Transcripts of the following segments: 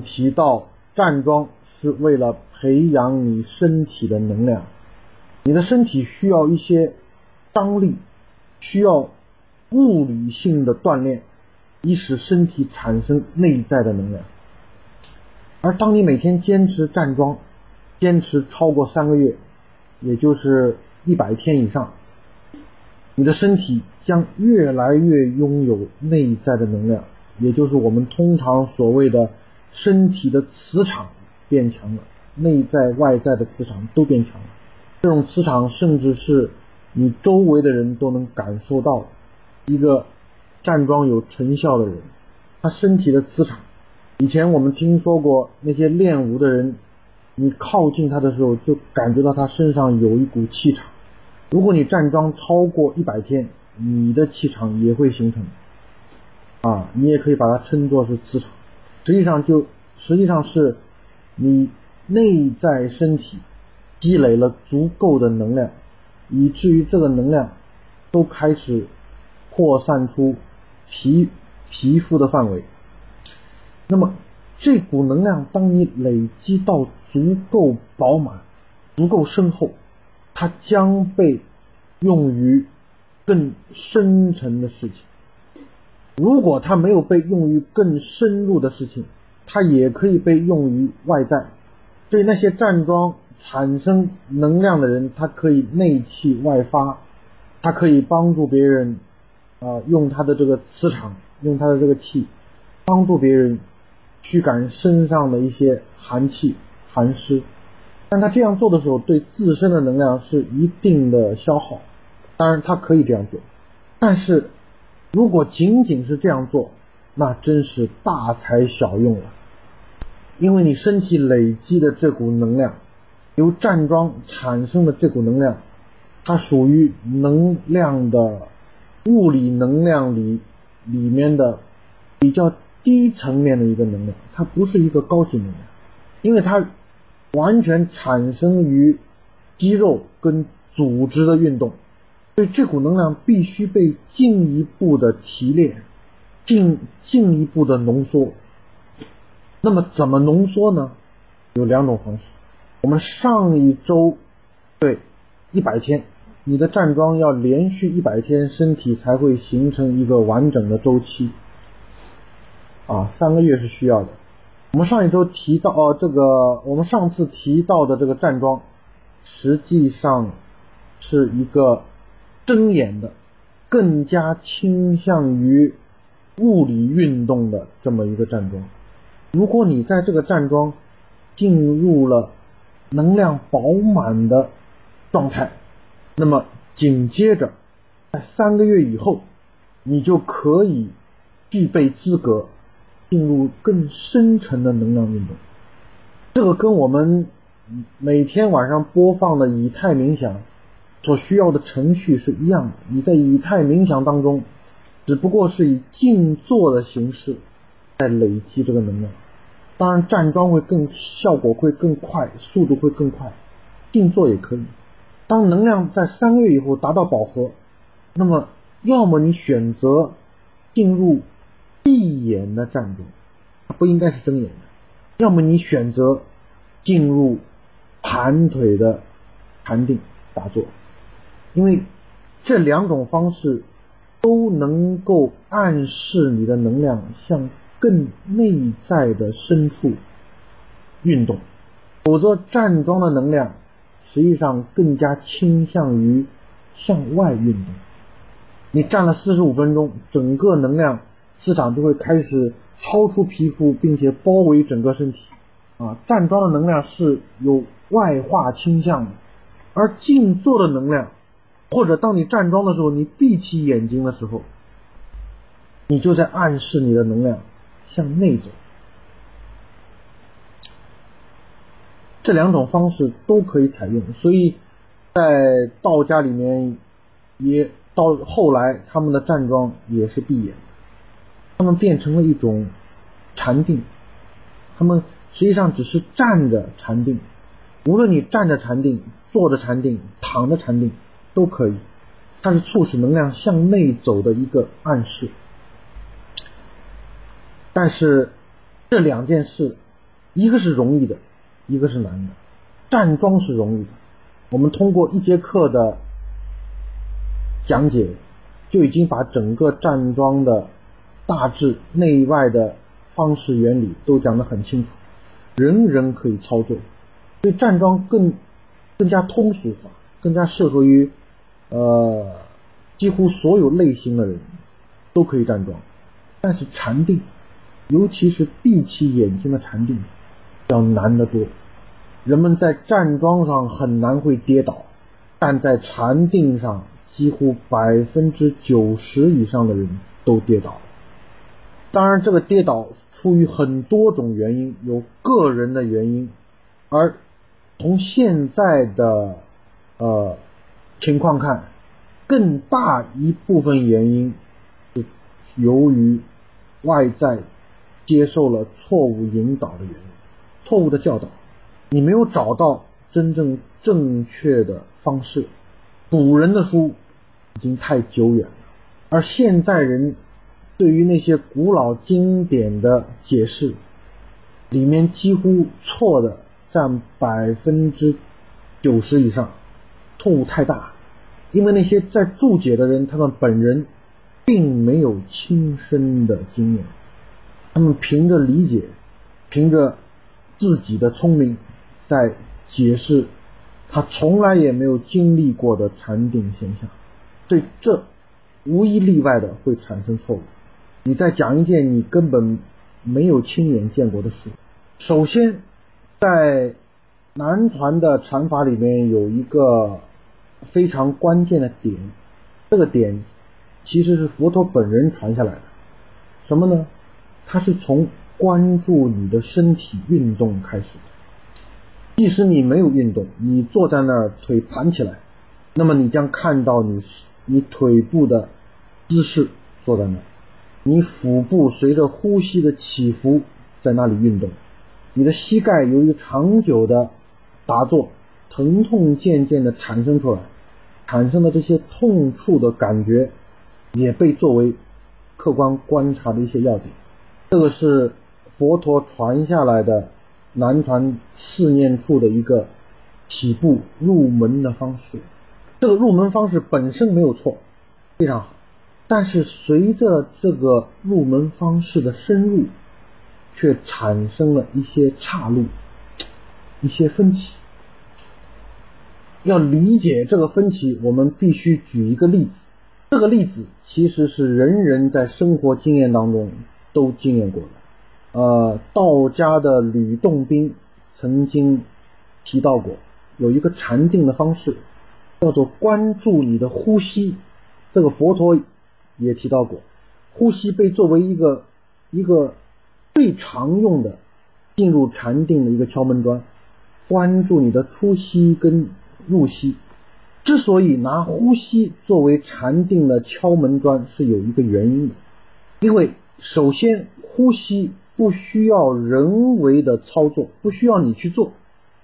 提到站桩是为了培养你身体的能量，你的身体需要一些张力，需要物理性的锻炼，以使身体产生内在的能量。而当你每天坚持站桩，坚持超过三个月，也就是一百天以上，你的身体将越来越拥有内在的能量，也就是我们通常所谓的身体的磁场变强了，内在外在的磁场都变强了。这种磁场甚至是你周围的人都能感受到。一个站桩有成效的人，他身体的磁场。以前我们听说过那些练武的人，你靠近他的时候就感觉到他身上有一股气场。如果你站桩超过一百天，你的气场也会形成。啊，你也可以把它称作是磁场。实际上就实际上是你内在身体积累了足够的能量，以至于这个能量都开始扩散出皮皮肤的范围。那么，这股能量，当你累积到足够饱满、足够深厚，它将被用于更深沉的事情。如果它没有被用于更深入的事情，它也可以被用于外在。对那些站桩产生能量的人，他可以内气外发，他可以帮助别人，啊，用他的这个磁场，用他的这个气，帮助别人。驱赶身上的一些寒气、寒湿，但他这样做的时候，对自身的能量是一定的消耗。当然，他可以这样做，但是如果仅仅是这样做，那真是大材小用了。因为你身体累积的这股能量，由站桩产生的这股能量，它属于能量的物理能量里里面的比较。低层面的一个能量，它不是一个高级能量，因为它完全产生于肌肉跟组织的运动，所以这股能量必须被进一步的提炼，进进一步的浓缩。那么怎么浓缩呢？有两种方式。我们上一周对一百天，你的站桩要连续一百天，身体才会形成一个完整的周期。啊，三个月是需要的。我们上一周提到，哦，这个我们上次提到的这个站桩，实际上是一个睁眼的，更加倾向于物理运动的这么一个站桩。如果你在这个站桩进入了能量饱满的状态，那么紧接着在三个月以后，你就可以具备资格。进入更深层的能量运动，这个跟我们每天晚上播放的以太冥想所需要的程序是一样的。你在以太冥想当中，只不过是以静坐的形式在累积这个能量。当然，站桩会更效果会更快，速度会更快，静坐也可以。当能量在三个月以后达到饱和，那么要么你选择进入。闭眼的站桩，不应该是睁眼的。要么你选择进入盘腿的禅定打坐，因为这两种方式都能够暗示你的能量向更内在的深处运动。否则，站桩的能量实际上更加倾向于向外运动。你站了四十五分钟，整个能量。磁场就会开始超出皮肤，并且包围整个身体。啊，站桩的能量是有外化倾向的，而静坐的能量，或者当你站桩的时候，你闭起眼睛的时候，你就在暗示你的能量向内走。这两种方式都可以采用，所以在道家里面，也到后来他们的站桩也是闭眼。他们变成了一种禅定，他们实际上只是站着禅定，无论你站着禅定、坐着禅定、躺着禅定都可以，它是促使能量向内走的一个暗示。但是这两件事一个是容易的，一个是难的。站桩是容易的，我们通过一节课的讲解，就已经把整个站桩的大致内外的方式原理都讲得很清楚，人人可以操作。所以站桩更更加通俗化，更加适合于呃几乎所有类型的人都可以站桩。但是禅定，尤其是闭起眼睛的禅定，要难得多。人们在站桩上很难会跌倒，但在禅定上，几乎百分之九十以上的人都跌倒。当然，这个跌倒出于很多种原因，有个人的原因，而从现在的呃情况看，更大一部分原因是由于外在接受了错误引导的原因，错误的教导。你没有找到真正正确的方式。古人的书已经太久远了，而现在人对于那些古老经典的解释，里面几乎错的占百分之九十以上，错误太大。因为那些在注解的人，他们本人并没有亲身的经验，他们凭着理解，凭着自己的聪明。在解释他从来也没有经历过的禅定现象，对这无一例外的会产生错误。你在讲一件你根本没有亲眼见过的事。首先，在南传的禅法里面有一个非常关键的点，这个点其实是佛陀本人传下来的。什么呢？他是从关注你的身体运动开始的。即使你没有运动，你坐在那儿腿盘起来，那么你将看到你你腿部的姿势坐在那儿，你腹部随着呼吸的起伏在那里运动，你的膝盖由于长久的打坐，疼痛渐渐的产生出来，产生的这些痛处的感觉也被作为客观观察的一些要点。这个是佛陀传下来的。南传四念处的一个起步入门的方式，这个入门方式本身没有错，非常好。但是随着这个入门方式的深入，却产生了一些岔路，一些分歧。要理解这个分歧，我们必须举一个例子。这个例子其实是人人在生活经验当中都经验过的。呃，道家的吕洞宾曾经提到过，有一个禅定的方式，叫做关注你的呼吸。这个佛陀也提到过，呼吸被作为一个一个最常用的进入禅定的一个敲门砖。关注你的出息跟入息。之所以拿呼吸作为禅定的敲门砖，是有一个原因的，因为首先呼吸。不需要人为的操作，不需要你去做，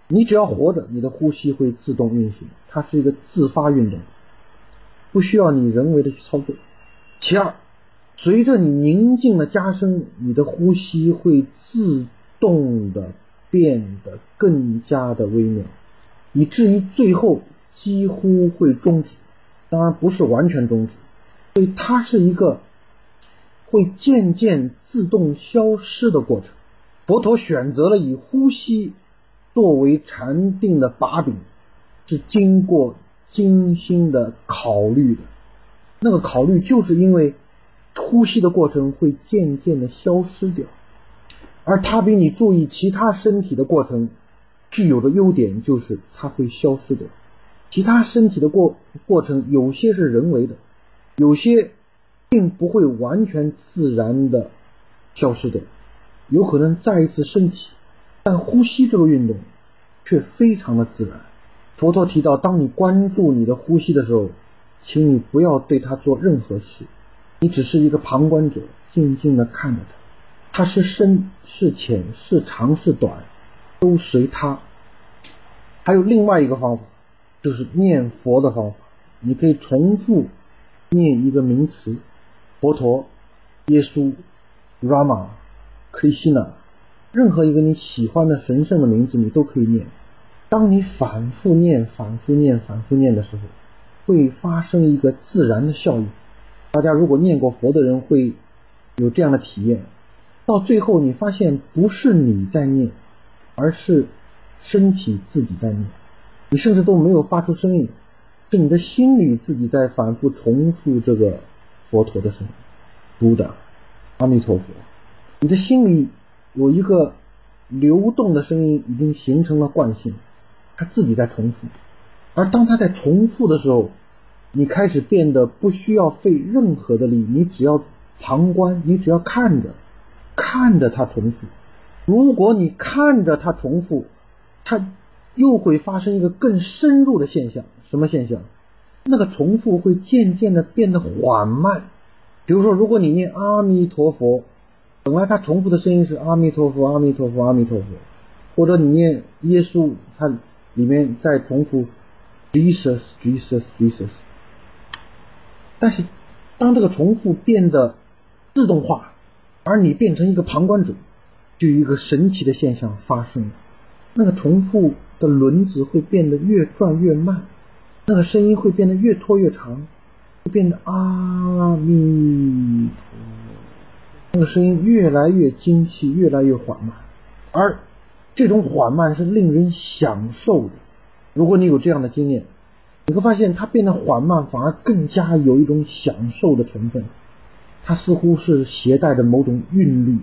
你只要活着，你的呼吸会自动运行，它是一个自发运动，不需要你人为的去操作。其二，随着你宁静的加深，你的呼吸会自动的变得更加的微妙，以至于最后几乎会终止，当然不是完全终止，所以它是一个。会渐渐自动消失的过程。佛陀选择了以呼吸作为禅定的把柄，是经过精心的考虑的。那个考虑就是因为呼吸的过程会渐渐的消失掉，而它比你注意其他身体的过程具有的优点就是它会消失掉。其他身体的过过程有些是人为的，有些。并不会完全自然的消失掉，有可能再一次升起，但呼吸这个运动却非常的自然。佛陀提到，当你关注你的呼吸的时候，请你不要对它做任何事，你只是一个旁观者，静静的看着它，它是深是浅是长是短，都随它。还有另外一个方法，就是念佛的方法，你可以重复念一个名词。佛陀、耶稣、Rama、Krishna、任何一个你喜欢的神圣的名字，你都可以念。当你反复念、反复念、反复念的时候，会发生一个自然的效应。大家如果念过佛的人会有这样的体验：到最后，你发现不是你在念，而是身体自己在念。你甚至都没有发出声音，是你的心里自己在反复重复这个佛陀的声音。读的阿弥陀佛，你的心里。有一个流动的声音已经形成了惯性，它自己在重复，而当它在重复的时候，你开始变得不需要费任何的力，你只要旁观，你只要看着，看着它重复。如果你看着它重复，它又会发生一个更深入的现象，什么现象？那个重复会渐渐的变得缓慢。比如说，如果你念阿弥陀佛。本来它重复的声音是阿弥陀佛，阿弥陀佛，阿弥陀佛，或者你念耶稣，它里面在重复 Jesus，Jesus，Jesus。但是当这个重复变得自动化，而你变成一个旁观者，就有一个神奇的现象发生了：那个重复的轮子会变得越转越慢，那个声音会变得越拖越长，变得阿弥陀。那个声音越来越精细，越来越缓慢，而这种缓慢是令人享受的。如果你有这样的经验，你会发现它变得缓慢，反而更加有一种享受的成分。它似乎是携带着某种韵律，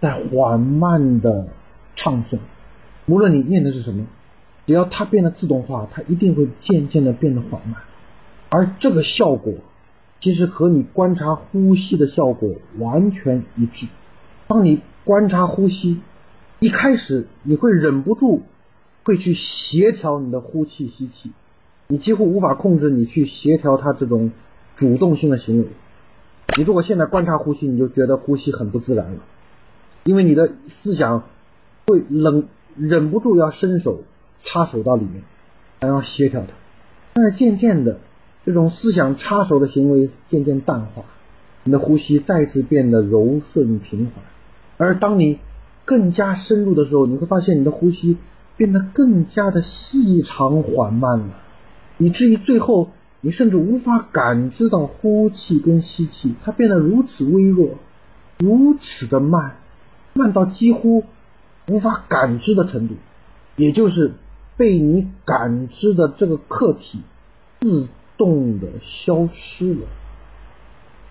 在缓慢的唱诵。无论你念的是什么，只要它变得自动化，它一定会渐渐的变得缓慢，而这个效果。其实和你观察呼吸的效果完全一致。当你观察呼吸，一开始你会忍不住会去协调你的呼气吸气，你几乎无法控制你去协调它这种主动性的行为。你如果现在观察呼吸，你就觉得呼吸很不自然了，因为你的思想会冷忍不住要伸手插手到里面，想要协调它。但是渐渐的。这种思想插手的行为渐渐淡化，你的呼吸再次变得柔顺平缓。而当你更加深入的时候，你会发现你的呼吸变得更加的细长缓慢了，以至于最后你甚至无法感知到呼气跟吸气，它变得如此微弱，如此的慢，慢到几乎无法感知的程度，也就是被你感知的这个客体自。动的消失了，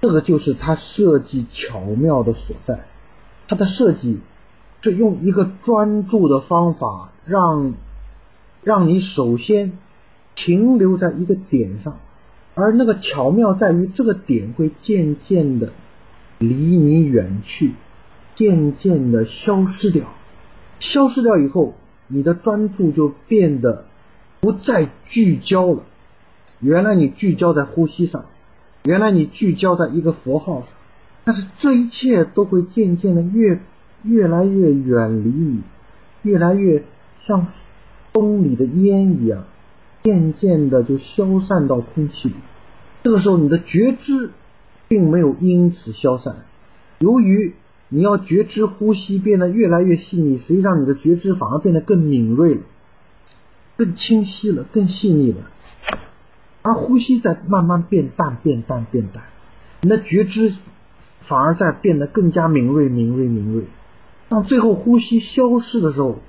这个就是它设计巧妙的所在。它的设计是用一个专注的方法，让让你首先停留在一个点上，而那个巧妙在于这个点会渐渐的离你远去，渐渐的消失掉。消失掉以后，你的专注就变得不再聚焦了。原来你聚焦在呼吸上，原来你聚焦在一个符号上，但是这一切都会渐渐的越越来越远离你，越来越像风里的烟一样，渐渐的就消散到空气里。这个时候，你的觉知并没有因此消散，由于你要觉知呼吸变得越来越细腻，实际上你的觉知反而变得更敏锐了，更清晰了，更细腻了。而呼吸在慢慢变淡、变淡、变淡，你的觉知反而在变得更加敏锐、敏锐、敏锐。当最后呼吸消失的时候，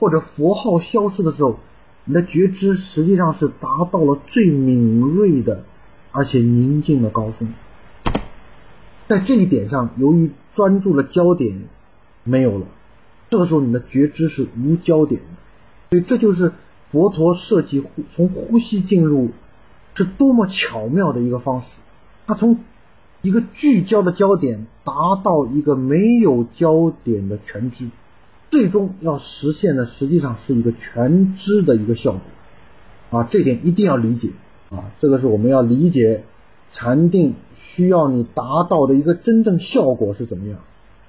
或者佛号消失的时候，你的觉知实际上是达到了最敏锐的，而且宁静的高峰。在这一点上，由于专注的焦点没有了，这个时候你的觉知是无焦点的。所以这就是佛陀设计呼从呼吸进入。是多么巧妙的一个方式，它从一个聚焦的焦点达到一个没有焦点的全知，最终要实现的实际上是一个全知的一个效果啊，这点一定要理解啊，这个是我们要理解禅定需要你达到的一个真正效果是怎么样。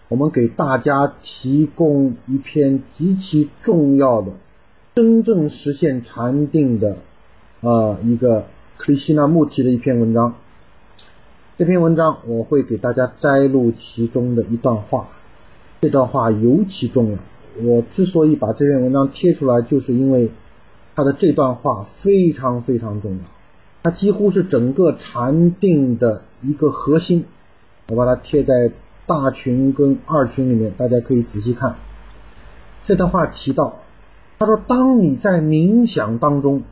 我们给大家提供一篇极其重要的真正实现禅定的啊一个。克里希那穆提的一篇文章，这篇文章我会给大家摘录其中的一段话。这段话尤其重要。我之所以把这篇文章贴出来，就是因为他的这段话非常非常重要，它几乎是整个禅定的一个核心。我把它贴在大群跟二群里面，大家可以仔细看。这段话提到，他说：“当你在冥想当中，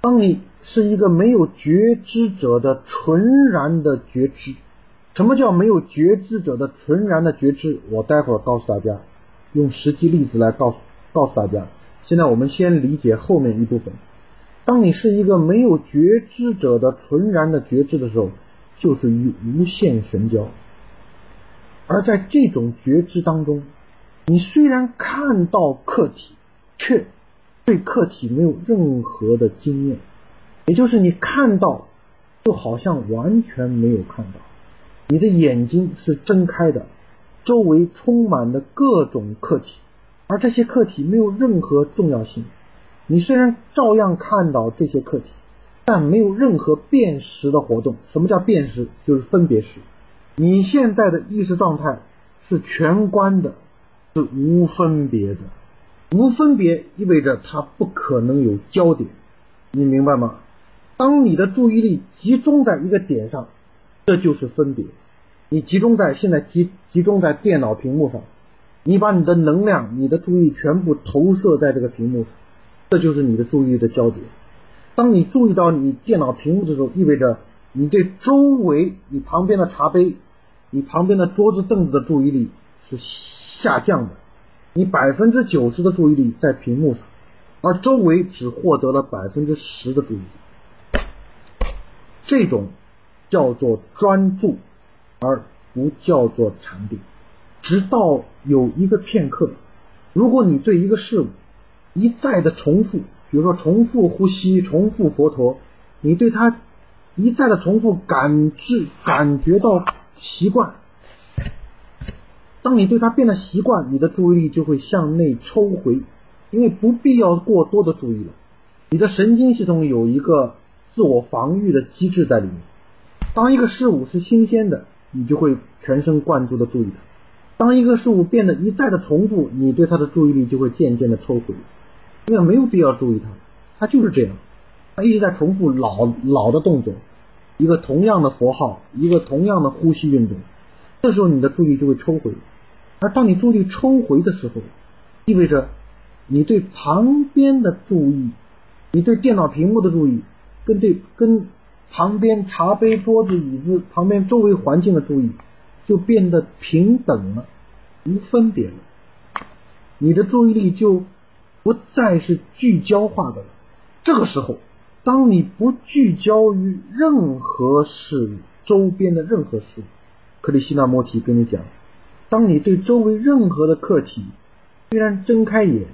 当你是一个没有觉知者的纯然的觉知。什么叫没有觉知者的纯然的觉知？我待会儿告诉大家，用实际例子来告诉告诉大家。现在我们先理解后面一部分。当你是一个没有觉知者的纯然的觉知的时候，就是与无限神交。而在这种觉知当中，你虽然看到客体，却对客体没有任何的经验。也就是你看到，就好像完全没有看到。你的眼睛是睁开的，周围充满了各种客体，而这些客体没有任何重要性。你虽然照样看到这些客体，但没有任何辨识的活动。什么叫辨识？就是分别识。你现在的意识状态是全观的，是无分别的。无分别意味着它不可能有焦点，你明白吗？当你的注意力集中在一个点上，这就是分别。你集中在现在集集中在电脑屏幕上，你把你的能量、你的注意全部投射在这个屏幕上，这就是你的注意的焦点。当你注意到你电脑屏幕的时候，意味着你对周围、你旁边的茶杯、你旁边的桌子凳子的注意力是下降的。你百分之九十的注意力在屏幕上，而周围只获得了百分之十的注意力。这种叫做专注，而不叫做禅定。直到有一个片刻，如果你对一个事物一再的重复，比如说重复呼吸、重复佛陀，你对它一再的重复，感知感觉到习惯。当你对它变得习惯，你的注意力就会向内抽回，因为不必要过多的注意了。你的神经系统有一个。自我防御的机制在里面。当一个事物是新鲜的，你就会全神贯注的注意它；当一个事物变得一再的重复，你对它的注意力就会渐渐的抽回，因为没有必要注意它，它就是这样，它一直在重复老老的动作，一个同样的佛号，一个同样的呼吸运动，这时候你的注意就会抽回。而当你注意抽回的时候，意味着你对旁边的注意，你对电脑屏幕的注意。跟对跟旁边茶杯、桌子、椅子旁边周围环境的注意，就变得平等了，无分别了。你的注意力就不再是聚焦化的了。这个时候，当你不聚焦于任何事物周边的任何事物，克里希那摩提跟你讲，当你对周围任何的客体虽然睁开眼，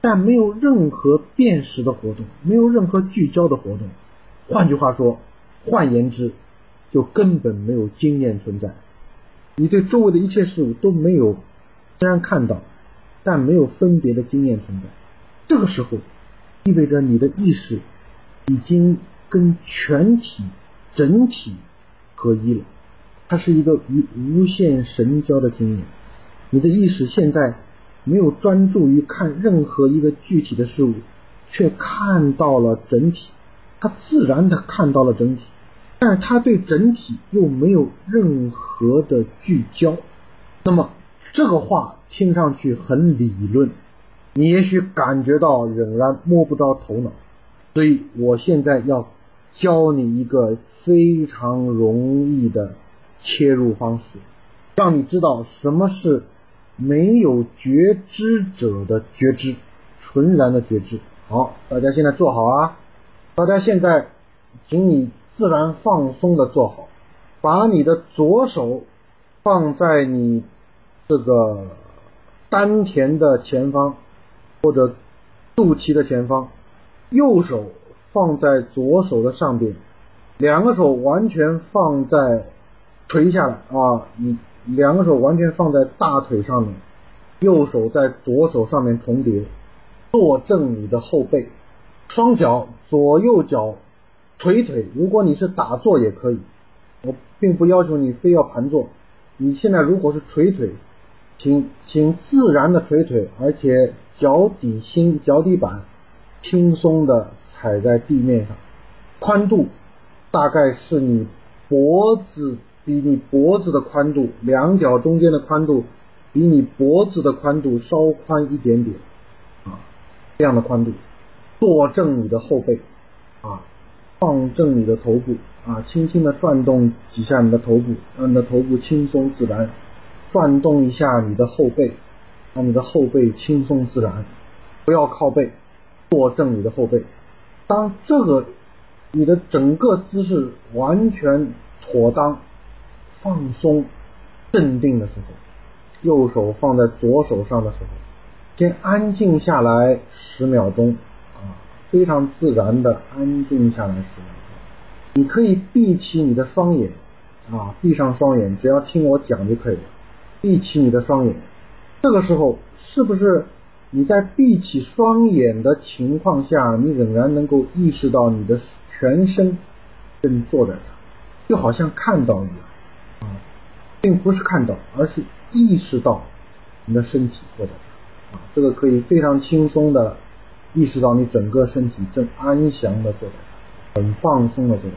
但没有任何辨识的活动，没有任何聚焦的活动。换句话说，换言之，就根本没有经验存在。你对周围的一切事物都没有，虽然看到，但没有分别的经验存在。这个时候，意味着你的意识已经跟全体、整体合一了。它是一个与无限神交的经验。你的意识现在没有专注于看任何一个具体的事物，却看到了整体。它自然的看到了整体，但是它对整体又没有任何的聚焦。那么这个话听上去很理论，你也许感觉到仍然摸不着头脑。所以我现在要教你一个非常容易的切入方式，让你知道什么是没有觉知者的觉知，纯然的觉知。好，大家现在坐好啊。大家现在，请你自然放松的坐好，把你的左手放在你这个丹田的前方或者肚脐的前方，右手放在左手的上边，两个手完全放在垂下来啊，你两个手完全放在大腿上面，右手在左手上面重叠，坐正你的后背。双脚左右脚垂腿，如果你是打坐也可以，我并不要求你非要盘坐。你现在如果是垂腿，请请自然的捶腿，而且脚底心、脚底板轻松的踩在地面上，宽度大概是你脖子比你脖子的宽度，两脚中间的宽度比你脖子的宽度稍宽一点点啊，这样的宽度，坐正你的后背啊，放正你的头部啊，轻轻的转动几下你的头部，让你的头部轻松自然。转动一下你的后背，让你的后背轻松自然，不要靠背，坐正你的后背。当这个你的整个姿势完全妥当、放松、镇定的时候，右手放在左手上的时候，先安静下来十秒钟啊，非常自然的安静下来十秒钟。你可以闭起你的双眼啊，闭上双眼，只要听我讲就可以了。闭起你的双眼，这个时候是不是你在闭起双眼的情况下，你仍然能够意识到你的全身正坐在这，就好像看到一样啊，并不是看到，而是意识到你的身体坐在这啊，这个可以非常轻松的意识到你整个身体正安详的坐在这，很放松的坐在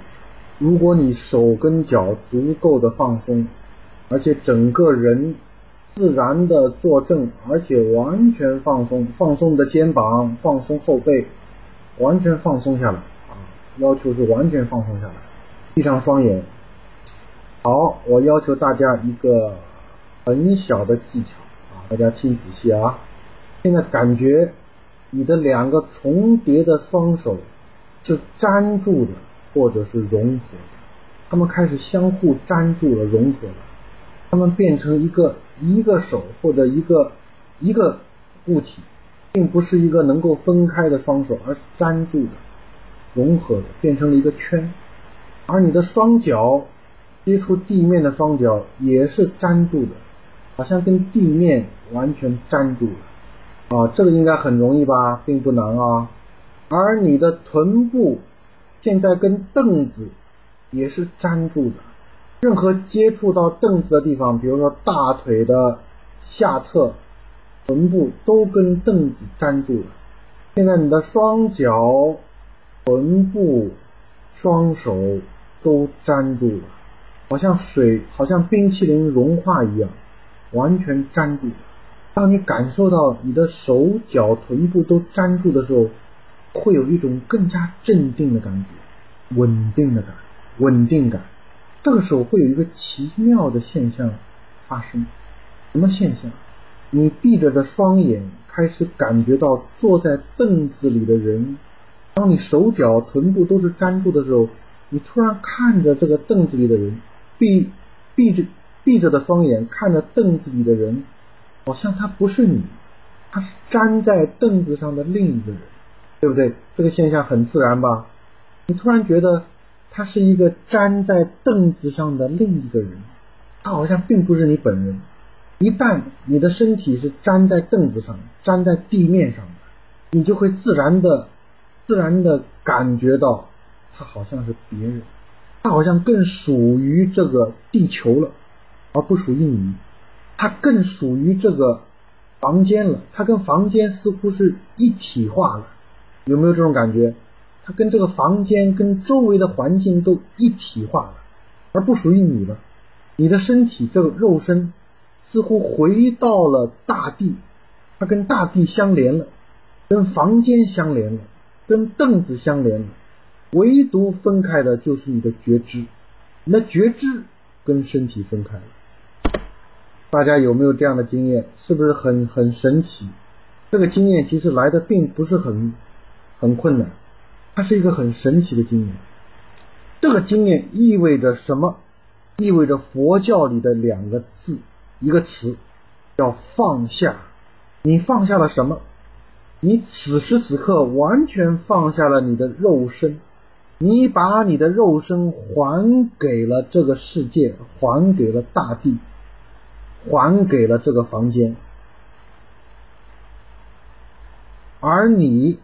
这。如果你手跟脚足够的放松。而且整个人自然的坐正，而且完全放松，放松的肩膀，放松后背，完全放松下来啊！要求是完全放松下来，闭上双眼。好，我要求大家一个很小的技巧啊，大家听仔细啊！现在感觉你的两个重叠的双手是粘住的，或者是融合的，它们开始相互粘住了，融合了。它们变成一个一个手或者一个一个物体，并不是一个能够分开的双手，而是粘住的、融合的，变成了一个圈。而你的双脚接触地面的双脚也是粘住的，好像跟地面完全粘住了。啊，这个应该很容易吧，并不难啊。而你的臀部现在跟凳子也是粘住的。任何接触到凳子的地方，比如说大腿的下侧、臀部，都跟凳子粘住了。现在你的双脚、臀部、双手都粘住了，好像水、好像冰淇淋融化一样，完全粘住。当你感受到你的手脚、臀部都粘住的时候，会有一种更加镇定的感觉，稳定的感，稳定感。这个时候会有一个奇妙的现象发生，什么现象？你闭着的双眼开始感觉到坐在凳子里的人，当你手脚臀部都是粘住的时候，你突然看着这个凳子里的人，闭闭着闭着的双眼看着凳子里的人，好像他不是你，他是粘在凳子上的另一个人，对不对？这个现象很自然吧？你突然觉得。他是一个粘在凳子上的另一个人，他好像并不是你本人。一旦你的身体是粘在凳子上、粘在地面上的，你就会自然的、自然的感觉到他好像是别人，他好像更属于这个地球了，而不属于你。他更属于这个房间了，他跟房间似乎是一体化了，有没有这种感觉？它跟这个房间、跟周围的环境都一体化了，而不属于你了。你的身体这个肉身似乎回到了大地，它跟大地相连了，跟房间相连了，跟凳子相连了。唯独分开的就是你的觉知，你的觉知跟身体分开了。大家有没有这样的经验？是不是很很神奇？这个经验其实来的并不是很很困难。它是一个很神奇的经验，这个经验意味着什么？意味着佛教里的两个字，一个词，叫放下。你放下了什么？你此时此刻完全放下了你的肉身，你把你的肉身还给了这个世界，还给了大地，还给了这个房间，而你。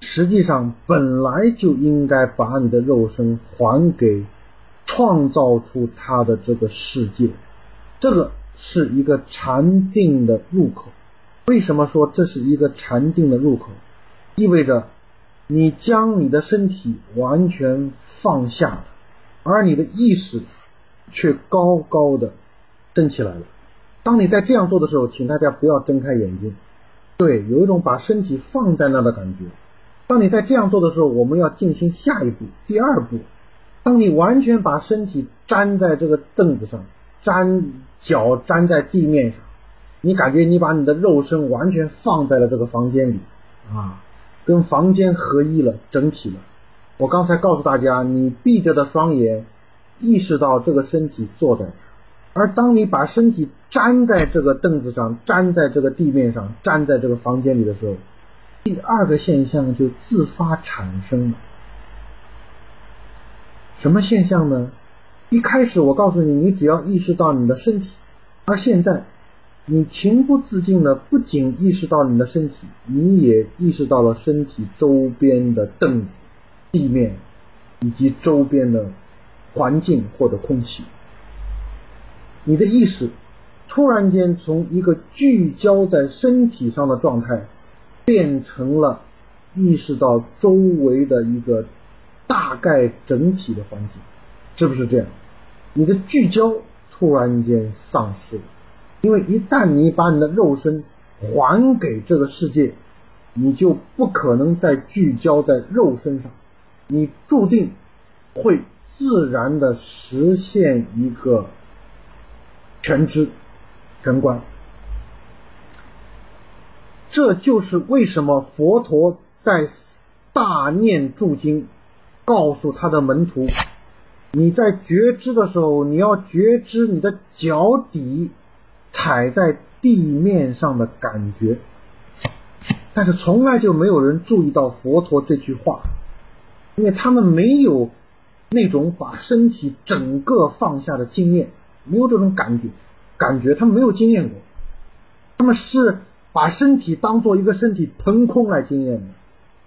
实际上本来就应该把你的肉身还给创造出它的这个世界，这个是一个禅定的入口。为什么说这是一个禅定的入口？意味着你将你的身体完全放下了，而你的意识却高高的升起来了。当你在这样做的时候，请大家不要睁开眼睛。对，有一种把身体放在那的感觉。当你在这样做的时候，我们要进行下一步，第二步。当你完全把身体粘在这个凳子上，粘脚粘在地面上，你感觉你把你的肉身完全放在了这个房间里啊，跟房间合一了，整体了。我刚才告诉大家，你闭着的双眼，意识到这个身体坐在。而当你把身体粘在这个凳子上，粘在这个地面上，粘在这个房间里的时候，第二个现象就自发产生了。什么现象呢？一开始我告诉你，你只要意识到你的身体，而现在你情不自禁的不仅意识到你的身体，你也意识到了身体周边的凳子、地面以及周边的环境或者空气。你的意识突然间从一个聚焦在身体上的状态，变成了意识到周围的一个大概整体的环境，是不是这样？你的聚焦突然间丧失了，因为一旦你把你的肉身还给这个世界，你就不可能再聚焦在肉身上，你注定会自然的实现一个。全知全观，这就是为什么佛陀在大念住经告诉他的门徒：你在觉知的时候，你要觉知你的脚底踩在地面上的感觉。但是从来就没有人注意到佛陀这句话，因为他们没有那种把身体整个放下的经验。没有这种感觉，感觉他们没有经验过，他们是把身体当做一个身体腾空来经验的。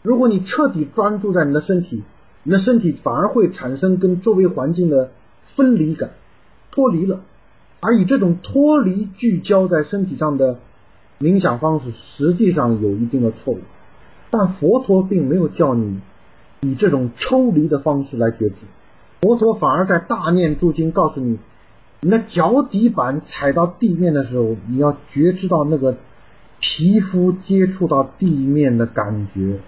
如果你彻底专注在你的身体，你的身体反而会产生跟周围环境的分离感，脱离了。而以这种脱离聚焦在身体上的冥想方式，实际上有一定的错误。但佛陀并没有叫你以这种抽离的方式来觉知，佛陀反而在大念住经告诉你。你的脚底板踩到地面的时候，你要觉知到那个皮肤接触到地面的感觉。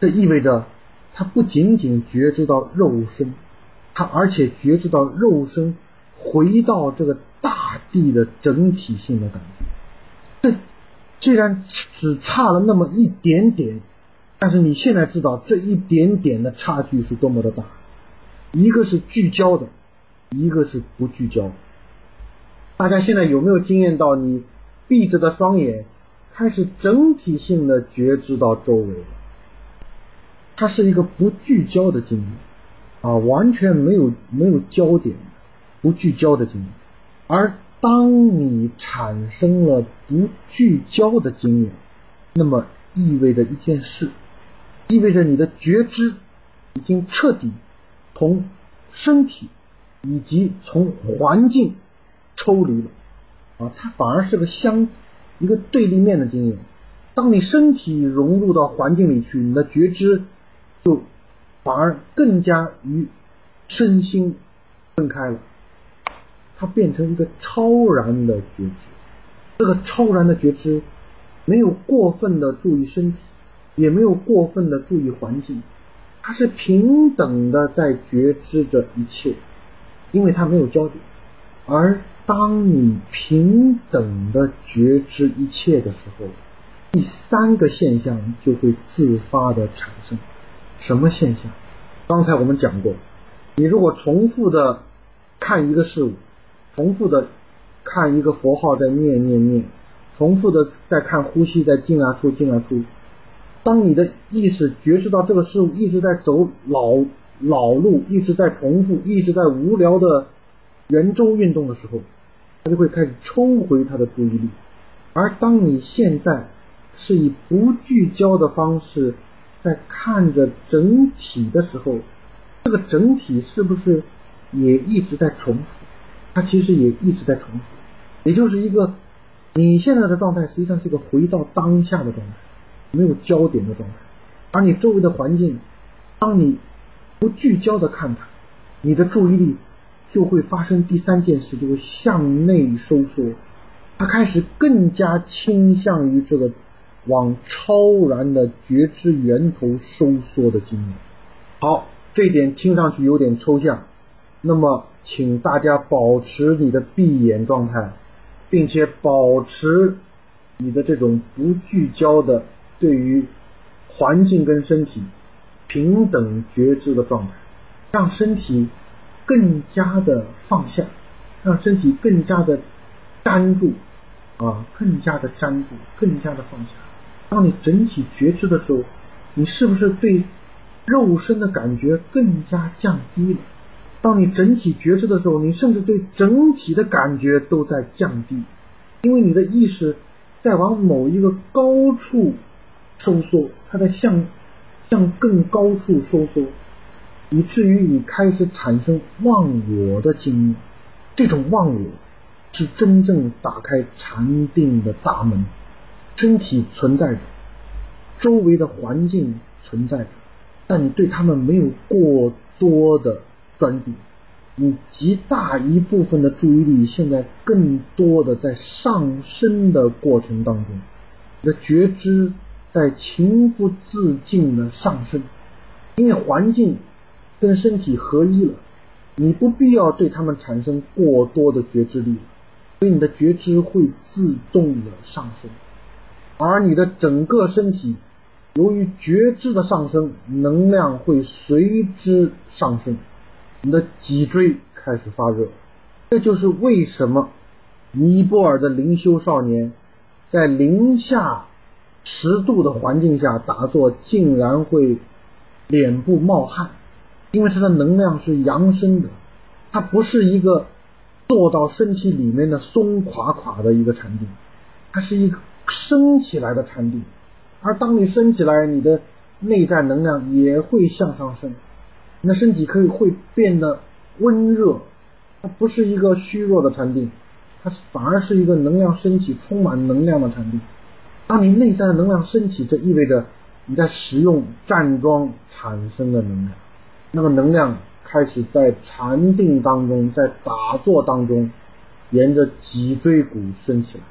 这意味着，他不仅仅觉知到肉身，他而且觉知到肉身回到这个大地的整体性的感觉。这既然只差了那么一点点，但是你现在知道这一点点的差距是多么的大。一个是聚焦的，一个是不聚焦。大家现在有没有经验到，你闭着的双眼开始整体性的觉知到周围？它是一个不聚焦的经验啊，完全没有没有焦点，不聚焦的经验。而当你产生了不聚焦的经验，那么意味着一件事，意味着你的觉知已经彻底从身体以及从环境。抽离了，啊，它反而是个相一个对立面的经验。当你身体融入到环境里去，你的觉知就反而更加与身心分开了，它变成一个超然的觉知。这个超然的觉知没有过分的注意身体，也没有过分的注意环境，它是平等的在觉知着一切，因为它没有焦点，而。当你平等的觉知一切的时候，第三个现象就会自发的产生。什么现象？刚才我们讲过，你如果重复的看一个事物，重复的看一个佛号在念念念，重复的在看呼吸在进啊出进啊出，当你的意识觉知到这个事物一直在走老老路，一直在重复，一直在无聊的圆周运动的时候。他就会开始抽回他的注意力，而当你现在是以不聚焦的方式在看着整体的时候，这个整体是不是也一直在重复？它其实也一直在重复，也就是一个你现在的状态实际上是一个回到当下的状态，没有焦点的状态，而你周围的环境，当你不聚焦的看它，你的注意力就会发生第三件事，就会向内收缩，他开始更加倾向于这个往超然的觉知源头收缩的经验。好，这点听上去有点抽象，那么请大家保持你的闭眼状态。并且保持你的这种不聚焦的对于环境跟身体平等觉知的状态，让身体更加的放下，让身体更加的粘住啊，更加的粘住，更加的放下。当你整体觉知的时候，你是不是对肉身的感觉更加降低了？当你整体觉知的时候，你甚至对整体的感觉都在降低，因为你的意识在往某一个高处收缩，它在向向更高处收缩，以至于你开始产生忘我的经验。这种忘我是真正打开禅定的大门。身体存在着，周围的环境存在着，但你对他们没有过多的。专注，你极大一部分的注意力现在更多的在上升的过程当中，你的觉知在情不自禁的上升，因为环境跟身体合一了，你不必要对他们产生过多的觉知力，所以你的觉知会自动的上升，而你的整个身体由于觉知的上升，能量会随之上升。你的脊椎开始发热，这就是为什么尼泊尔的灵修少年在零下十度的环境下打坐，竟然会脸部冒汗，因为它的能量是扬升的，它不是一个做到身体里面的松垮垮的一个产品，它是一个升起来的产品，而当你升起来，你的内在能量也会向上升。你的身体可以会变得温热，它不是一个虚弱的产品，它反而是一个能量升起、充满能量的产品。当你内在的能量升起，这意味着你在使用站桩产生的能量，那个能量开始在禅定当中，在打坐当中，沿着脊椎骨升起来。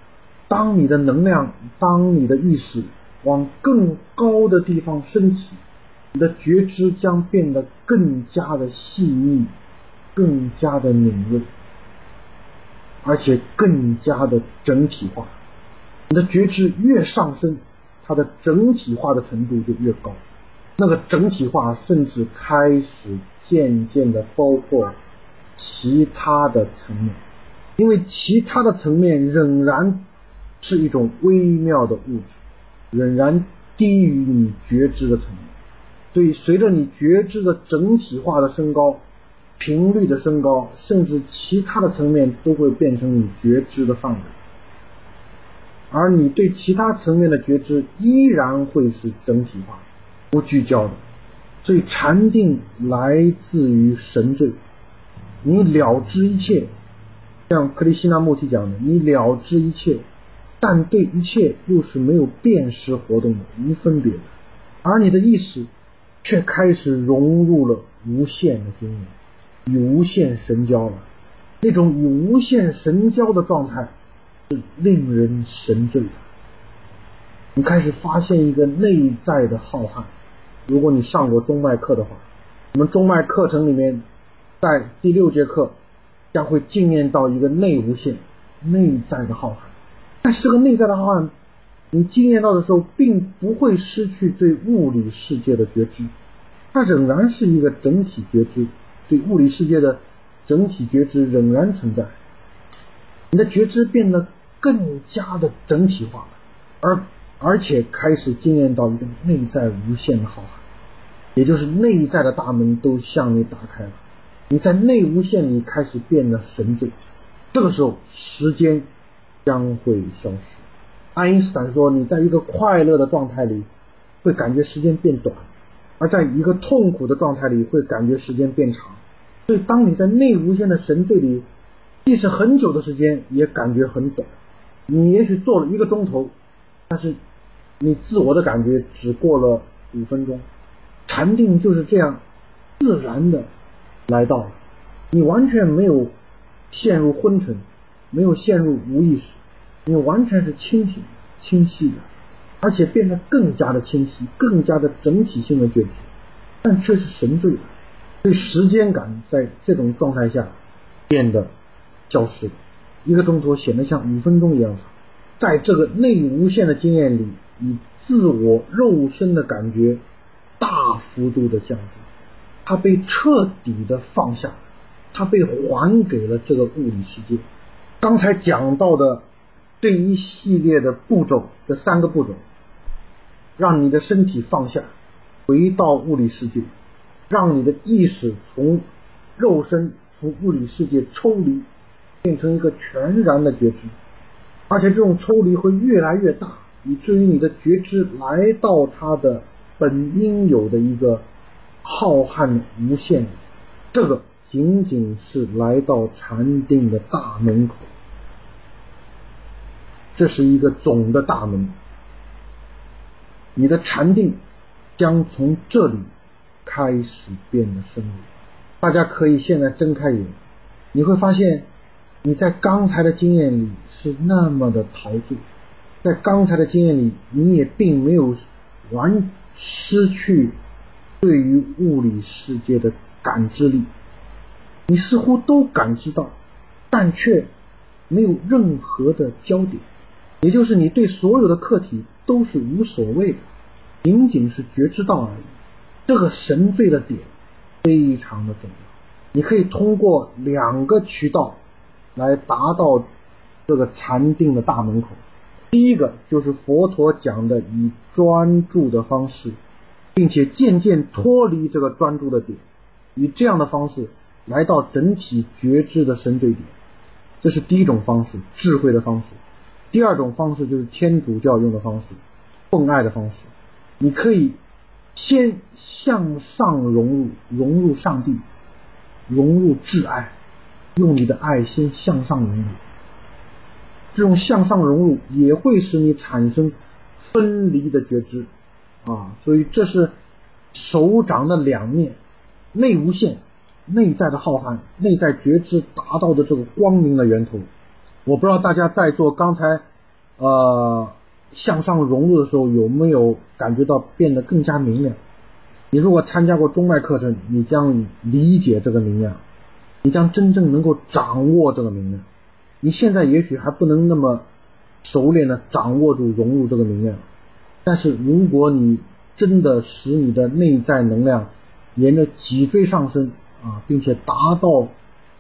当你的能量，当你的意识往更高的地方升起。你的觉知将变得更加的细腻，更加的敏锐，而且更加的整体化。你的觉知越上升，它的整体化的程度就越高。那个整体化甚至开始渐渐的包括其他的层面，因为其他的层面仍然是一种微妙的物质，仍然低于你觉知的层面。所以，随着你觉知的整体化的升高，频率的升高，甚至其他的层面都会变成你觉知的范围，而你对其他层面的觉知依然会是整体化、不聚焦的。所以，禅定来自于神罪，你了知一切，像克里希那穆提讲的，你了知一切，但对一切又是没有辨识活动的、无分别的，而你的意识。却开始融入了无限的经验，与无限神交了。那种与无限神交的状态是令人神醉的。你开始发现一个内在的浩瀚。如果你上过中脉课的话，我们中脉课程里面，在第六节课将会经验到一个内无限、内在的浩瀚。但是这个内在的浩瀚。你经验到的时候，并不会失去对物理世界的觉知，它仍然是一个整体觉知，对物理世界的整体觉知仍然存在。你的觉知变得更加的整体化，而而且开始经验到一个内在无限的浩瀚，也就是内在的大门都向你打开了，你在内无限里开始变得神醉，这个时候时间将会消失。爱因斯坦说：“你在一个快乐的状态里，会感觉时间变短；而在一个痛苦的状态里，会感觉时间变长。所以，当你在内无限的神醉里，即使很久的时间也感觉很短。你也许做了一个钟头，但是你自我的感觉只过了五分钟。禅定就是这样自然的来到了，你完全没有陷入昏沉，没有陷入无意识，你完全是清醒、清晰的，而且变得更加的清晰，更加的整体性的觉知，但却是神醉的。对时间感在这种状态下变得消失，一个钟头显得像五分钟一样长。在这个内无限的经验里，你自我肉身的感觉大幅度的降低，它被彻底的放下，它被还给了这个物理世界。刚才讲到的这一系列的步骤，这三个步骤，让你的身体放下，回到物理世界。让你的意识从肉身、从物理世界抽离，变成一个全然的觉知，而且这种抽离会越来越大，以至于你的觉知来到它的本应有的一个浩瀚无限。这个仅仅是来到禅定的大门口，这是一个总的大门，你的禅定将从这里。开始变得深入，大家可以现在睁开眼，你会发现你在刚才的经验里是那么的陶醉，在刚才的经验里，你也并没有完失去对于物理世界的感知力，你似乎都感知到，但却没有任何的焦点，也就是你对所有的客体都是无所谓的，仅仅是觉知到而已。这个神罪的点非常的重要，你可以通过两个渠道来达到这个禅定的大门口。第一个就是佛陀讲的以专注的方式，并且渐渐脱离这个专注的点，以这样的方式来到整体觉知的神对点，这是第一种方式，智慧的方式。第二种方式就是天主教用的方式，奉爱的方式，你可以。先向上融入，融入上帝，融入挚爱，用你的爱先向上融入。这种向上融入也会使你产生分离的觉知啊，所以这是手掌的两面，内无限，内在的浩瀚，内在觉知达到的这个光明的源头。我不知道大家在做刚才，呃。向上融入的时候，有没有感觉到变得更加明亮？你如果参加过中脉课程，你将理解这个明亮，你将真正能够掌握这个明亮。你现在也许还不能那么熟练的掌握住融入这个能量，但是如果你真的使你的内在能量沿着脊椎上升啊，并且达到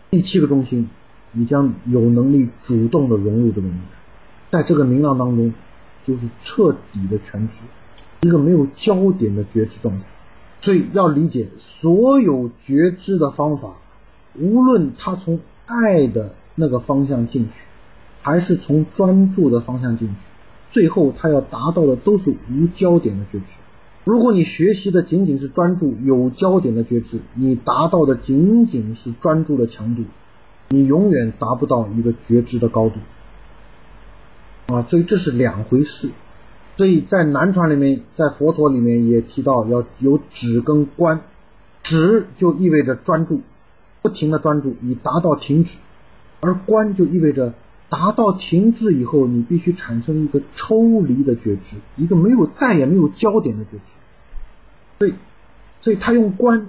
第七个中心，你将有能力主动的融入这个能量，在这个明亮当中。就是彻底的全知，一个没有焦点的觉知状态。所以要理解所有觉知的方法，无论它从爱的那个方向进去，还是从专注的方向进去，最后他要达到的都是无焦点的觉知。如果你学习的仅仅是专注有焦点的觉知，你达到的仅仅是专注的强度，你永远达不到一个觉知的高度。啊，所以这是两回事。所以在南传里面，在佛陀里面也提到要有止跟观，止就意味着专注，不停的专注以达到停止，而观就意味着达到停滞以后，你必须产生一个抽离的觉知，一个没有再也没有焦点的觉知。所以，所以他用观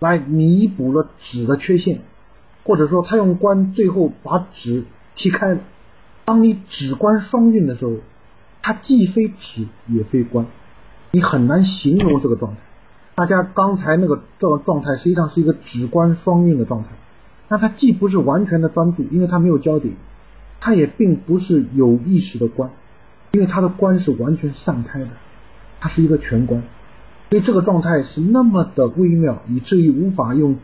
来弥补了止的缺陷，或者说他用观最后把止踢开了。当你止观双运的时候，它既非止也非观，你很难形容这个状态。大家刚才那个状状态实际上是一个止观双运的状态，那它既不是完全的专注，因为它没有焦点，它也并不是有意识的观，因为它的观是完全散开的，它是一个全观。所以这个状态是那么的微妙，以至于无法用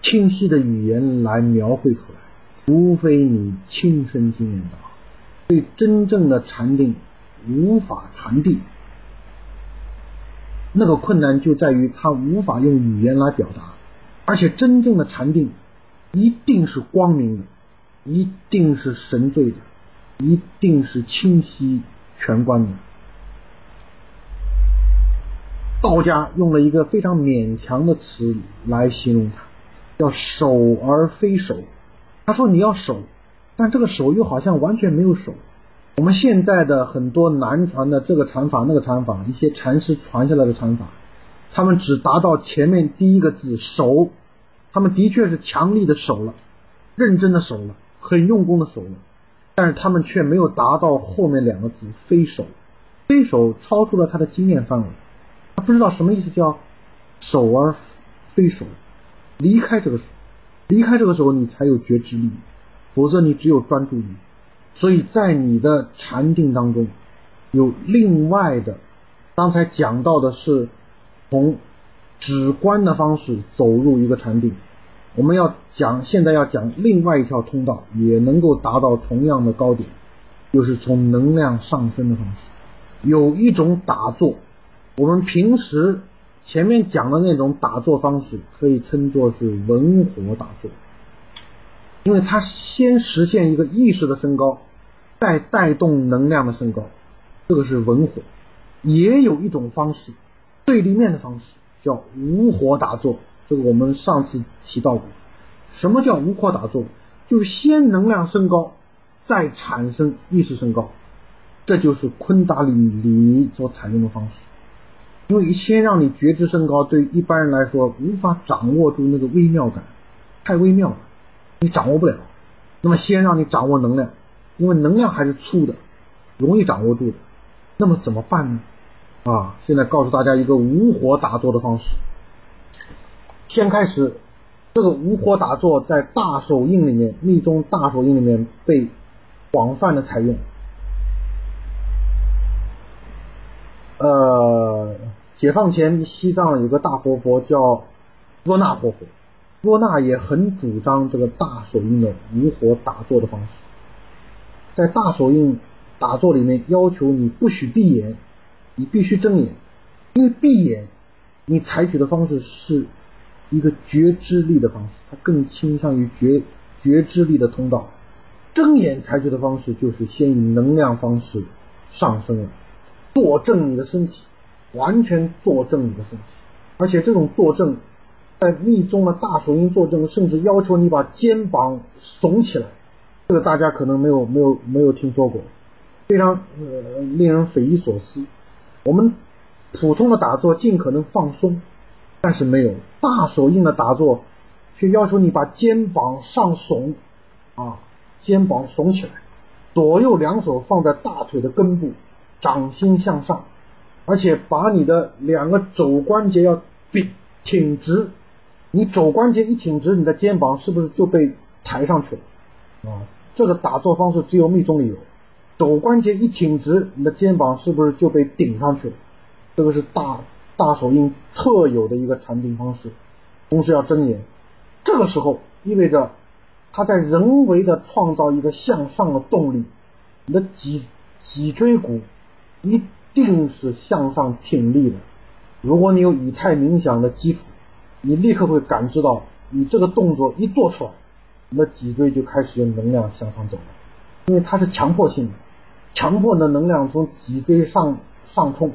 清晰的语言来描绘出来，除非你亲身经验到。对真正的禅定无法传递，那个困难就在于它无法用语言来表达，而且真正的禅定一定是光明的，一定是神罪的，一定是清晰全观的。道家用了一个非常勉强的词来形容它，叫守而非守。他说你要守，但这个守又好像完全没有守。我们现在的很多南传的这个禅法、那个禅法，一些禅师传下来的禅法，他们只达到前面第一个字守，他们的确是强力的守了，认真的守了，很用功的守了，但是他们却没有达到后面两个字非守，非守超出了他的经验范围。他不知道什么意思，叫守而非守，离开这个，离开这个时候你才有觉知力，否则你只有专注力。所以在你的禅定当中，有另外的，刚才讲到的是从直观的方式走入一个禅定，我们要讲现在要讲另外一条通道，也能够达到同样的高点，就是从能量上升的方式，有一种打坐。我们平时前面讲的那种打坐方式，可以称作是文火打坐，因为它先实现一个意识的升高，再带动能量的升高，这个是文火。也有一种方式，对立面的方式叫无火打坐，这个我们上次提到过。什么叫无火打坐？就是先能量升高，再产生意识升高，这就是昆达里尼所采用的方式。因为先让你觉知升高，对一般人来说无法掌握住那个微妙感，太微妙了，你掌握不了。那么先让你掌握能量，因为能量还是粗的，容易掌握住的。那么怎么办呢？啊，现在告诉大家一个无火打坐的方式。先开始，这个无火打坐在大手印里面，密宗大手印里面被广泛的采用。呃，解放前西藏有个大活佛叫若那活佛，若那也很主张这个大手印的无火打坐的方式。在大手印打坐里面，要求你不许闭眼，你必须睁眼，因为闭眼你采取的方式是一个觉知力的方式，它更倾向于觉觉知力的通道。睁眼采取的方式就是先以能量方式上升了。坐正你的身体，完全坐正你的身体，而且这种坐正，在密宗的大手印坐正，甚至要求你把肩膀耸起来，这个大家可能没有没有没有听说过，非常呃令人匪夷所思。我们普通的打坐尽可能放松，但是没有大手印的打坐，却要求你把肩膀上耸，啊，肩膀耸起来，左右两手放在大腿的根部。掌心向上，而且把你的两个肘关节要挺挺直。你肘关节一挺直，你的肩膀是不是就被抬上去了？啊，这个打坐方式只有密宗里有。肘关节一挺直，你的肩膀是不是就被顶上去了？这个是大大手印特有的一个禅定方式。同时要睁眼，这个时候意味着他在人为的创造一个向上的动力，你的脊脊椎骨。一定是向上挺立的。如果你有以太冥想的基础，你立刻会感知到，你这个动作一做出来，你的脊椎就开始有能量向上走了，因为它是强迫性的，强迫的能量从脊椎上上冲。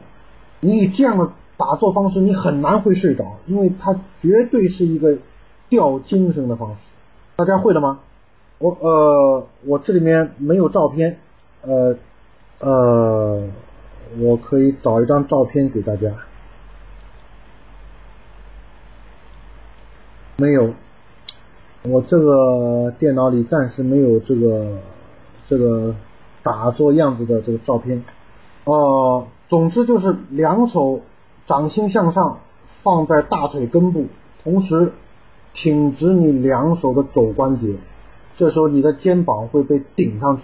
你以这样的打坐方式，你很难会睡着，因为它绝对是一个吊精神的方式。大家会了吗？我呃，我这里面没有照片，呃呃。我可以找一张照片给大家，没有，我这个电脑里暂时没有这个这个打坐样子的这个照片。呃，总之就是两手掌心向上放在大腿根部，同时挺直你两手的肘关节，这时候你的肩膀会被顶上去，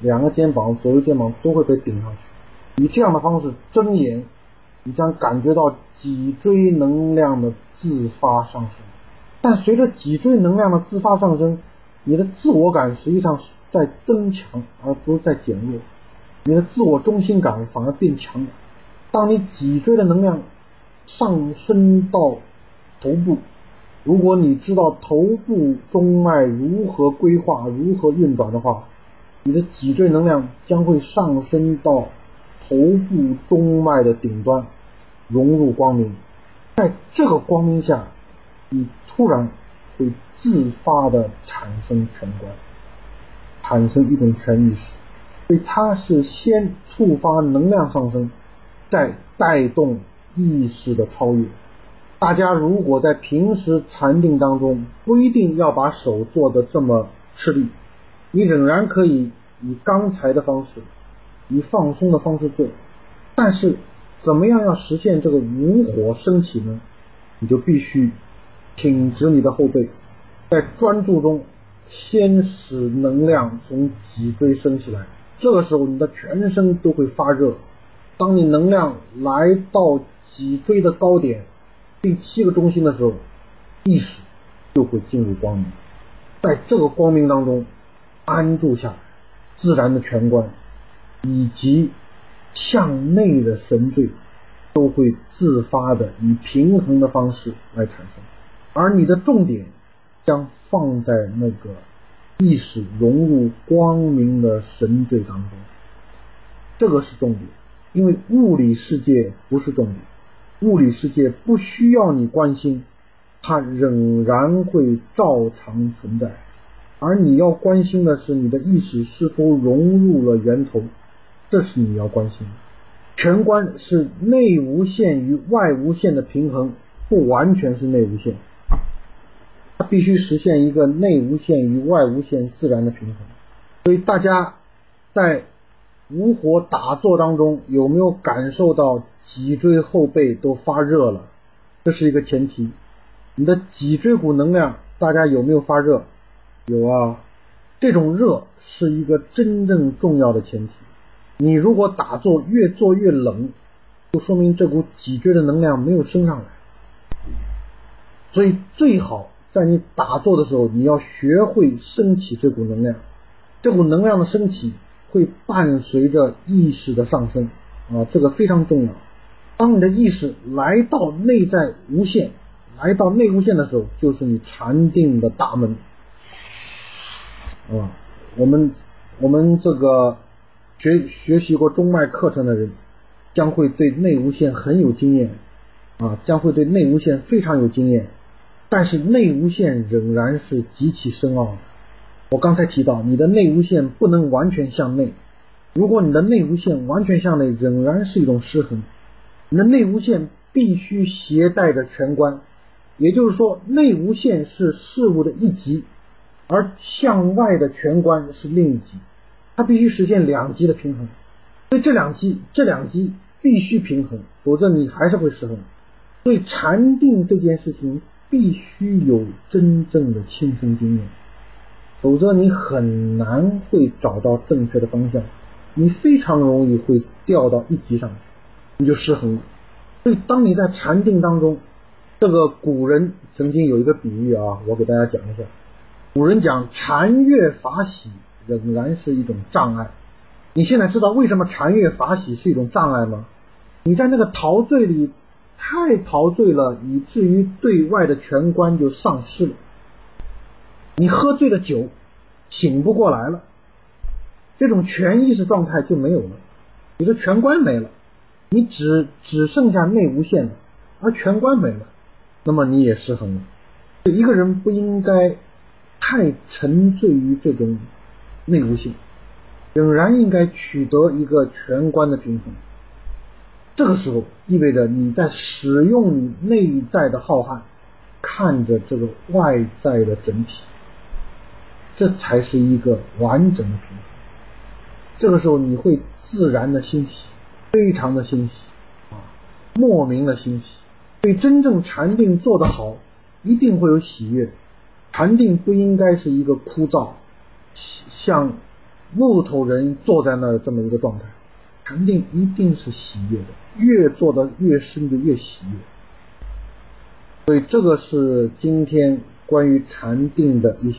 两个肩膀左右肩膀都会被顶上去。以这样的方式睁眼，你将感觉到脊椎能量的自发上升。但随着脊椎能量的自发上升，你的自我感实际上是在增强，而不是在减弱。你的自我中心感反而变强了。当你脊椎的能量上升到头部，如果你知道头部中脉如何规划、如何运转的话，你的脊椎能量将会上升到头部中脉的顶端，融入光明。在这个光明下，你突然会自发的产生全观，产生一种全意识。所以它是先触发能量上升，再带动意识的超越。大家如果在平时禅定当中，不一定要把手做的这么吃力，你仍然可以以刚才的方式，以放松的方式做。但是，怎么样要实现这个无火升起呢？你就必须挺直你的后背，在专注中，先使能量从脊椎升起来。这个时候，你的全身都会发热。当你能量来到脊椎的高点。第七个中心的时候，意识就会进入光明，在这个光明当中安住下来，自然的全观以及向内的神罪都会自发的以平衡的方式来产生，而你的重点将放在那个意识融入光明的神罪当中，这个是重点，因为物理世界不是重点。物理世界不需要你关心，它仍然会照常存在。而你要关心的是你的意识是否融入了源头，这是你要关心的。全观是内无限与外无限的平衡，不完全是内无限，它必须实现一个内无限与外无限自然的平衡。所以大家在。无火打坐当中有没有感受到脊椎后背都发热了？这是一个前提。你的脊椎骨能量，大家有没有发热？有啊。这种热是一个真正重要的前提。你如果打坐越坐越冷，就说明这股脊椎的能量没有升上来。所以最好在你打坐的时候，你要学会升起这股能量。这股能量的升起。会伴随着意识的上升啊，这个非常重要。当你的意识来到内在无限，来到内无限的时候，就是你禅定的大门啊。我们我们这个学学习过中脉课程的人，将会对内无限很有经验啊，将会对内无限非常有经验。但是内无限仍然是极其深奥的。我刚才提到，你的内无限不能完全向内。如果你的内无限完全向内，仍然是一种失衡。你的内无限必须携带着全观，也就是说，内无限是事物的一极，而向外的全观是另一极，它必须实现两极的平衡。所以这两极，这两极必须平衡，否则你还是会失衡。所以禅定这件事情必须有真正的亲身经验。否则你很难会找到正确的方向，你非常容易会掉到一级上，你就失衡了。所以当你在禅定当中，这个古人曾经有一个比喻啊，我给大家讲一下。古人讲禅悦法喜仍然是一种障碍。你现在知道为什么禅悦法喜是一种障碍吗？你在那个陶醉里太陶醉了，以至于对外的全观就丧失了。你喝醉了酒，醒不过来了，这种全意识状态就没有了，你的全观没了，你只只剩下内无限了，而全观没了，那么你也失衡了。一个人不应该太沉醉于这种内无限，仍然应该取得一个全观的平衡。这个时候意味着你在使用你内在的浩瀚，看着这个外在的整体。这才是一个完整的平衡。这个时候你会自然的欣喜，非常的欣喜啊，莫名的欣喜。所以真正禅定做得好，一定会有喜悦。禅定不应该是一个枯燥，像木头人坐在那这么一个状态。禅定一定是喜悦的，越做的越深就越喜悦。所以这个是今天关于禅定的一些。